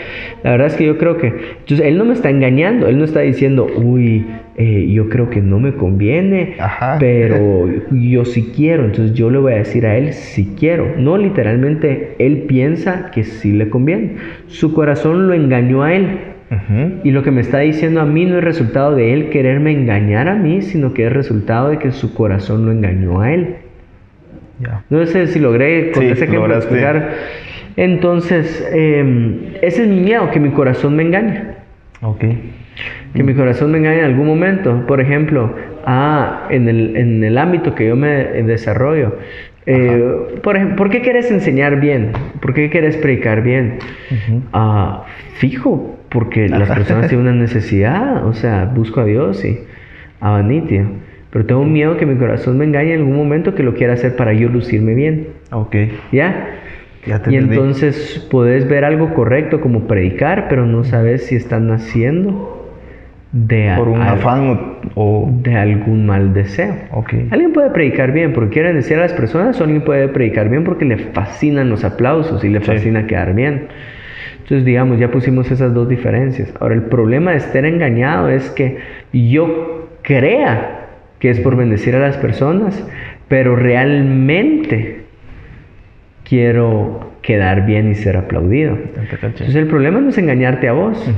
A: la verdad es que yo creo que. Entonces, él no me está engañando. Él no está diciendo, uy eh, yo creo que no me conviene, pero yo sí quiero, entonces yo le voy a decir a él si quiero. No literalmente él piensa que sí le conviene. Su corazón lo engañó a él. Y lo que me está diciendo a mí no es resultado de él quererme engañar a mí, sino que es resultado de que su corazón lo engañó a él. No sé si logré con ese ejemplo explicar. Entonces, em, ese es mi miedo, que mi corazón me engañe.
D: Ok
A: que mi corazón me engañe en algún momento. Por ejemplo, ah, en, el, en el ámbito que yo me desarrollo. Eh, por, ejemplo, ¿Por qué quieres enseñar bien? ¿Por qué quieres predicar bien? Ah, fijo, porque las personas tienen una necesidad. O sea, busco a Dios y a Vanitio. Pero tengo miedo que mi corazón me engañe en algún momento que lo quiera hacer para yo lucirme bien.
D: Ok.
A: ¿Ya? y entonces puedes ver algo correcto como predicar, pero no sabes si están haciendo de
D: por un afán o,
A: de algún mal deseo.
D: Okay.
A: Alguien puede predicar bien porque quiere decir a las personas, o alguien puede predicar bien porque le fascinan los aplausos y le fascina quedar bien. Entonces, digamos, ya pusimos esas dos diferencias. Ahora, el problema de estar engañado es que yo crea que es por bendecir a las personas, pero realmente quiero quedar bien y ser aplaudido. Entonces, el problema no es engañarte a vos.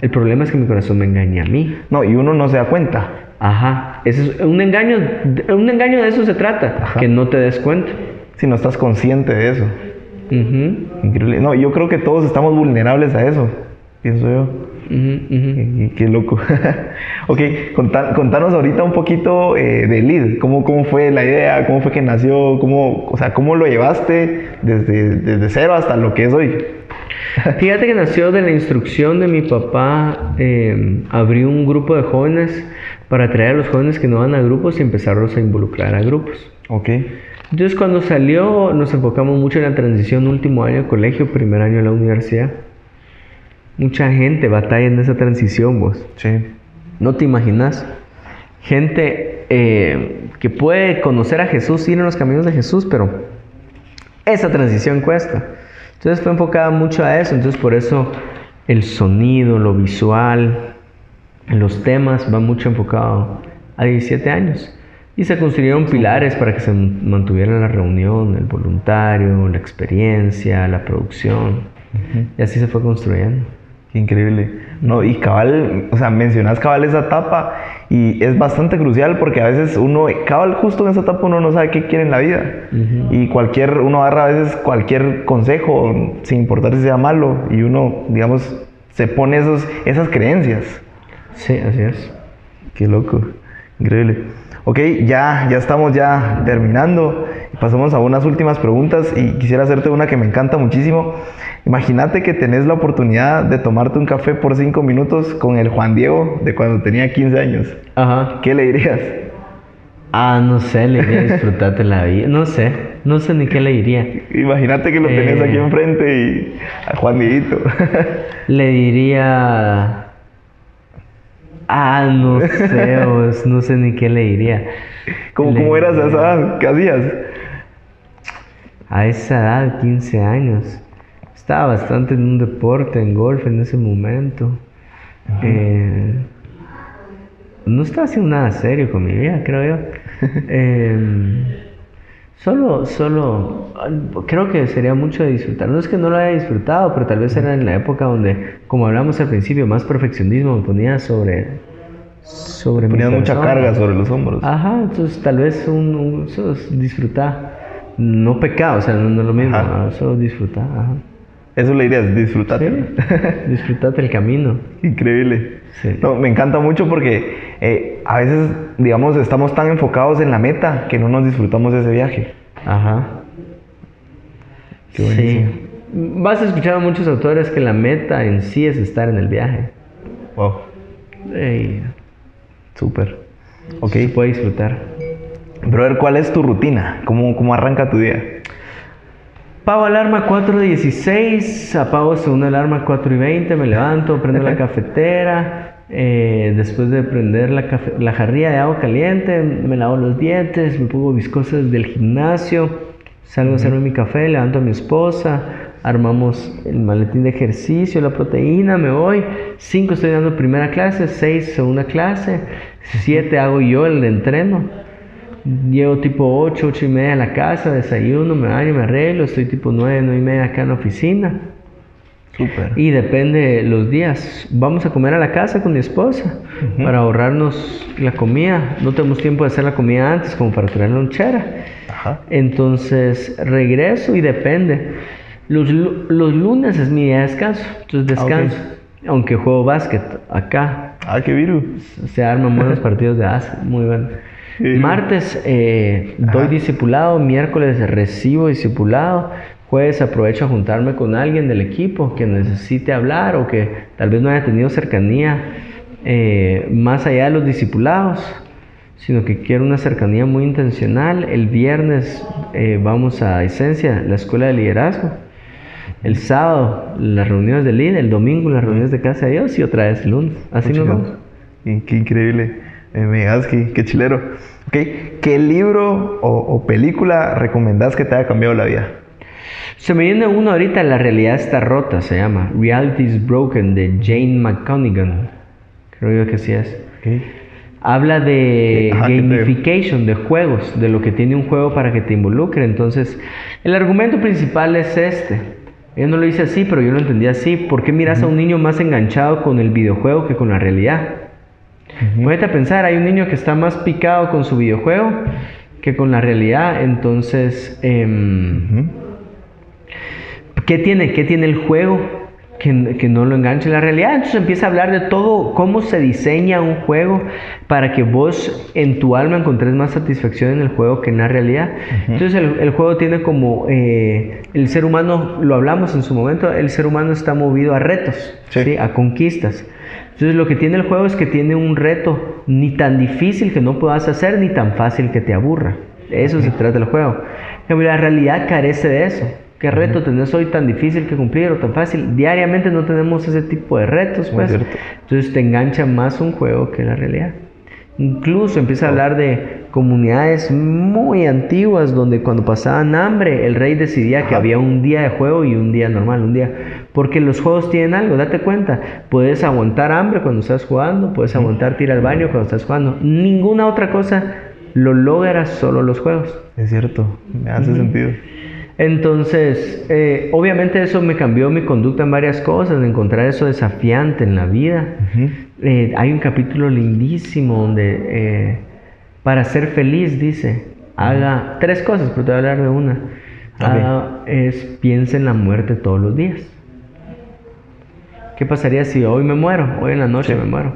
A: El problema es que mi corazón me engaña a mí.
D: No, y uno no se da cuenta.
A: Ajá. Es un engaño, un engaño de eso se trata, que no te des cuenta.
D: Si no estás consciente de eso. Increíble. No, yo creo que todos estamos vulnerables a eso, pienso yo. Qué loco. ok, contanos ahorita un poquito eh, de LID. ¿Cómo, ¿Cómo fue la idea? ¿Cómo fue que nació? ¿Cómo, o sea, ¿Cómo lo llevaste desde, desde cero hasta lo que es hoy?
A: Fíjate que nació de la instrucción de mi papá, eh, abrió un grupo de jóvenes para traer a los jóvenes que no van a grupos y empezarlos a involucrar a grupos.
D: Ok.
A: Entonces cuando salió nos enfocamos mucho en la transición último año de colegio, primer año de la universidad. Mucha gente batalla en esa transición, vos.
D: Sí.
A: No te imaginas. Gente eh, que puede conocer a Jesús, ir en los caminos de Jesús, pero esa transición cuesta. Entonces fue enfocada mucho a eso, entonces por eso el sonido, lo visual, los temas van mucho enfocado a 17 años. Y se construyeron pilares para que se mantuviera la reunión, el voluntario, la experiencia, la producción. Y así se fue construyendo.
D: Qué increíble. No, y cabal, o sea, mencionas cabal esa etapa y es bastante crucial porque a veces uno, cabal justo en esa etapa uno no sabe qué quiere en la vida. Y cualquier, uno agarra a veces cualquier consejo, sin importar si sea malo, y uno, digamos, se pone esos, esas creencias.
A: Sí, así es.
D: Qué loco. Increíble. Ok, ya, ya estamos ya terminando. Pasamos a unas últimas preguntas y quisiera hacerte una que me encanta muchísimo. Imagínate que tenés la oportunidad de tomarte un café por cinco minutos con el Juan Diego de cuando tenía 15 años.
A: Ajá.
D: ¿Qué le dirías?
A: Ah, no sé, le diría disfrutarte la vida. No sé, no sé ni qué le diría.
D: Imagínate que lo tenés aquí
A: Eh.
D: enfrente y a Juan Dieguito.
A: Le diría. Ah, no sé, no sé ni qué le diría.
D: ¿Cómo,
A: Le
D: cómo eras esa? ¿Qué hacías?
A: A esa edad, 15 años, estaba bastante en un deporte, en golf en ese momento. Eh, no estaba haciendo nada serio con mi vida, creo yo. Eh, solo, solo, creo que sería mucho de disfrutar. No es que no lo haya disfrutado, pero tal vez era en la época donde, como hablamos al principio, más perfeccionismo me ponía sobre, sobre mi
D: Ponías mucha carga sobre los hombros.
A: Ajá, entonces tal vez un, un- disfrutar. No pecado, o sea, no, no es lo mismo,
D: Ajá.
A: solo disfrutar. Ajá.
D: Eso le dirías, disfrutate.
A: Sí, disfrutate el camino.
D: Increíble.
A: Sí.
D: No, me encanta mucho porque eh, a veces, digamos, estamos tan enfocados en la meta que no nos disfrutamos de ese viaje.
A: Ajá.
D: Qué buenísimo.
A: Sí. Vas a escuchar a muchos autores que la meta en sí es estar en el viaje.
D: Wow, súper. Ok.
A: se puede disfrutar.
D: Brother, ¿cuál es tu rutina? ¿Cómo, cómo arranca tu día?
A: Pago alarma 4.16, apago segunda alarma 4.20, me levanto, prendo la cafetera, eh, después de prender la, la jarrilla de agua caliente, me lavo los dientes, me pongo mis cosas del gimnasio, salgo a hacerme mi café, levanto a mi esposa, armamos el maletín de ejercicio, la proteína, me voy, 5 estoy dando primera clase, 6 segunda clase, 7 hago yo el entreno. Llego tipo 8, 8 y media a la casa, desayuno, me baño, me arreglo, estoy tipo 9, 9 y media acá en la oficina.
D: Súper.
A: Y depende los días. Vamos a comer a la casa con mi esposa para ahorrarnos la comida. No tenemos tiempo de hacer la comida antes como para traer lonchera.
D: Ajá.
A: Entonces regreso y depende. Los, los lunes es mi día de descanso. Entonces
D: Ah,
A: descanso. Aunque juego básquet acá.
D: Ah, qué viru.
A: Se arman buenos partidos de básquet. Muy bueno. Martes eh, doy discipulado, miércoles recibo discipulado, jueves aprovecho a juntarme con alguien del equipo que necesite hablar o que tal vez no haya tenido cercanía eh, más allá de los discipulados, sino que quiero una cercanía muy intencional. El viernes eh, vamos a Esencia, la escuela de liderazgo. El sábado las reuniones de líder, el domingo las reuniones de casa de Dios y otra vez el lunes. Así nos
D: Puchica.
A: vamos.
D: Qué increíble. Eh, me digas que qué chilero. Ok, ¿qué libro o, o película recomendás que te haya cambiado la vida?
A: Se me viene uno ahorita, La realidad está rota, se llama Reality is Broken de Jane McConaughey. Creo yo que sí es.
D: Ok.
A: Habla de
D: Ajá,
A: gamification, de juegos, de lo que tiene un juego para que te involucre. Entonces, el argumento principal es este. Yo no lo hice así, pero yo lo entendí así. ¿Por qué miras a un niño más enganchado con el videojuego que con la realidad? Ponete a pensar, hay un niño que está más picado con su videojuego que con la realidad. Entonces, em. ¿Qué tiene? ¿Qué tiene el juego? Que, que no lo enganche en la realidad. Entonces empieza a hablar de todo, cómo se diseña un juego para que vos en tu alma encontres más satisfacción en el juego que en la realidad. Entonces el, el juego tiene como, eh, el ser humano, lo hablamos en su momento, el ser humano está movido a retos,
D: Sí.
A: ¿sí? a conquistas. Entonces lo que tiene el juego es que tiene un reto ni tan difícil que no puedas hacer, ni tan fácil que te aburra. Eso se trata el juego. Cambio, la realidad carece de eso. ¿Qué reto tenés hoy tan difícil que cumplir o tan fácil? Diariamente no tenemos ese tipo de retos, pues. Entonces te engancha más un juego que la realidad. Incluso empieza a hablar de comunidades muy antiguas donde cuando pasaban hambre el rey decidía que había un día de juego y un día normal, un día porque los juegos tienen algo, date cuenta, puedes aguantar hambre cuando estás jugando, puedes aguantar tirar al baño cuando estás jugando, ninguna otra cosa lo logra solo los juegos.
E: Es cierto, me hace sentido.
A: Entonces, eh, obviamente eso me cambió mi conducta en varias cosas, de encontrar eso desafiante en la vida. Eh, hay un capítulo lindísimo donde eh, para ser feliz dice, haga tres cosas, pero te voy a hablar de una. es piensa en la muerte todos los días. ¿Qué pasaría si hoy me muero? Hoy en la noche me muero.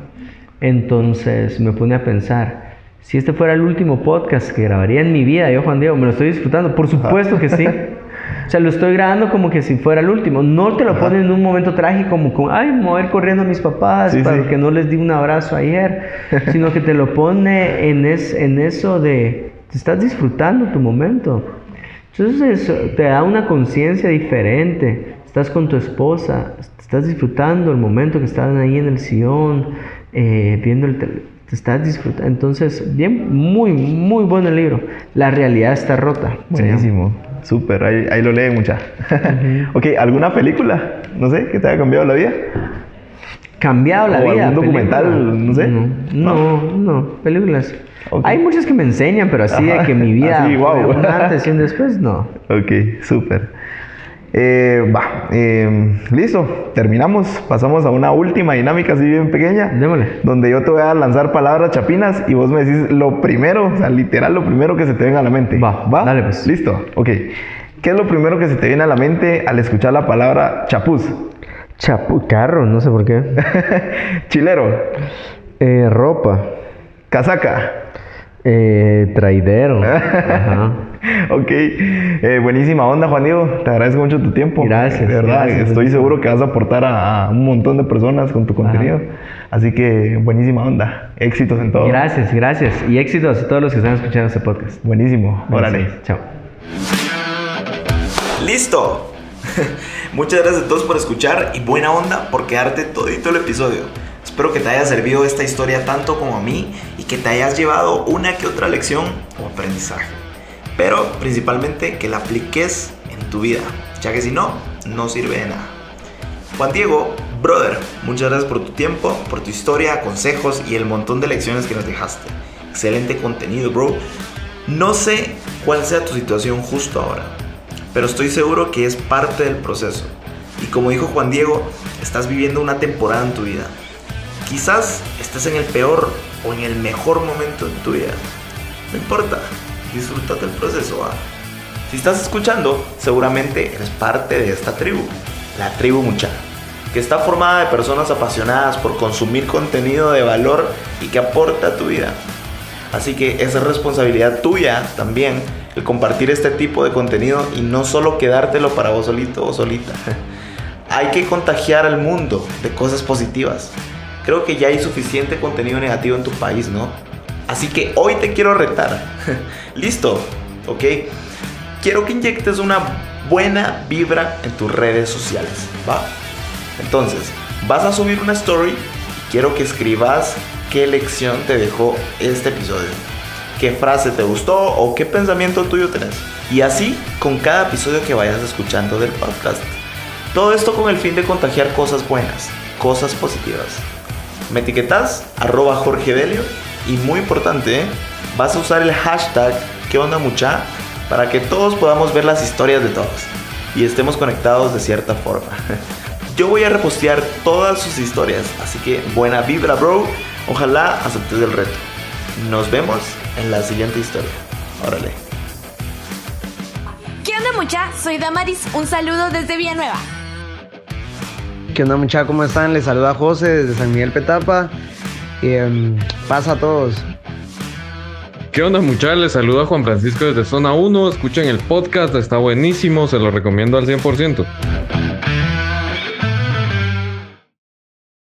A: Entonces me pone a pensar, si este fuera el último podcast que grabaría en mi vida, yo Juan Diego, me lo estoy disfrutando, por supuesto que sí. O sea, lo estoy grabando como que si fuera el último. No te lo ponen en un momento trágico como, como ay, me voy a ir corriendo a mis papás para que no les di un abrazo ayer, sino que te lo pone en, es, en eso de, te estás disfrutando tu momento. Entonces te da una conciencia diferente. Estás con tu esposa, estás disfrutando el momento que están ahí en el sillón, eh, viendo el teléfono te estás disfrutando. Entonces, bien, muy, muy bueno el libro. La realidad está rota.
E: Buenísimo, súper, ahí, ahí, lo leen mucha. ok, ¿alguna película? No sé, que te haya cambiado la vida.
A: Cambiado la vida.
E: ¿Algún documental? No sé.
A: No, no, películas. Hay muchas que me enseñan, pero así de que mi vida
E: así, wow.
A: un antes y un después, no.
E: Ok, súper. Eh, va, eh, listo, terminamos. Pasamos a una última dinámica así bien pequeña.
A: Démosle.
E: Donde yo te voy a lanzar palabras chapinas y vos me decís lo primero, o sea, literal lo primero que se te venga a la mente.
A: Va, va. Dale pues.
E: Listo, ok. ¿Qué es lo primero que se te viene a la mente al escuchar la palabra chapuz?
A: Chapu, carro, no sé por qué.
E: Chilero.
A: Eh, ropa.
E: Casaca.
A: Eh, traidero. Ajá.
E: ok, eh, buenísima onda, Juan Diego. Te agradezco mucho tu tiempo.
A: Gracias.
E: De verdad, estoy seguro que vas a aportar a, un montón de personas con tu contenido. Así que buenísima onda. Éxitos en todo.
A: Gracias, gracias. Y éxitos a todos los que están escuchando este podcast.
E: Buenísimo. Órale.
A: Chao.
D: Listo. Muchas gracias a todos por escuchar y buena onda por quedarte todito el episodio. Espero que te haya servido esta historia tanto como a mí y que te hayas llevado una que otra lección o aprendizaje pero principalmente que la apliques en tu vida, ya que si no, no sirve de nada. Juan Diego, brother, muchas gracias por tu tiempo, por tu historia, consejos y el montón de lecciones que nos dejaste. Excelente contenido, bro. No sé cuál sea tu situación justo ahora, pero estoy seguro que es parte del proceso. Y como dijo Juan Diego, estás viviendo una temporada en tu vida. Quizás estés en el peor o en el mejor momento de tu vida. No importa, disfruta del proceso. ¿ah? Si estás escuchando, seguramente eres parte de esta tribu, la tribu Mucha, que está formada de personas apasionadas por consumir contenido de valor y que aporta a tu vida. Así que es responsabilidad tuya también el compartir este tipo de contenido y no solo quedártelo para vos solito o solita. hay que contagiar al mundo de cosas positivas. Creo que ya hay suficiente contenido negativo en tu país, ¿no? Así que hoy te quiero retar. Listo, ¿ok? Quiero que inyectes una buena vibra en tus redes sociales, ¿va? Entonces, vas a subir una story y quiero que escribas qué lección te dejó este episodio. ¿Qué frase te gustó o qué pensamiento tuyo tenés? Y así con cada episodio que vayas escuchando del podcast. Todo esto con el fin de contagiar cosas buenas, cosas positivas. Me etiquetas arroba Jorge Delio y muy importante, vas a usar el hashtag ¿Qué onda mucha? Para que todos podamos ver las historias de todos y estemos conectados de cierta forma. Yo voy a repostear todas sus historias, así que buena vibra bro, ojalá aceptes el reto. Nos vemos en la siguiente historia. Órale.
C: ¿Qué onda mucha? Soy Damaris, un saludo desde Villanueva.
F: ¿Qué onda mucha? ¿Cómo están? Les saluda José desde San Miguel Petapa. Y em, pasa a todos.
G: ¿Qué onda muchachos? Les saluda Juan Francisco desde Zona 1. Escuchen el podcast, está buenísimo, se lo recomiendo al 100%.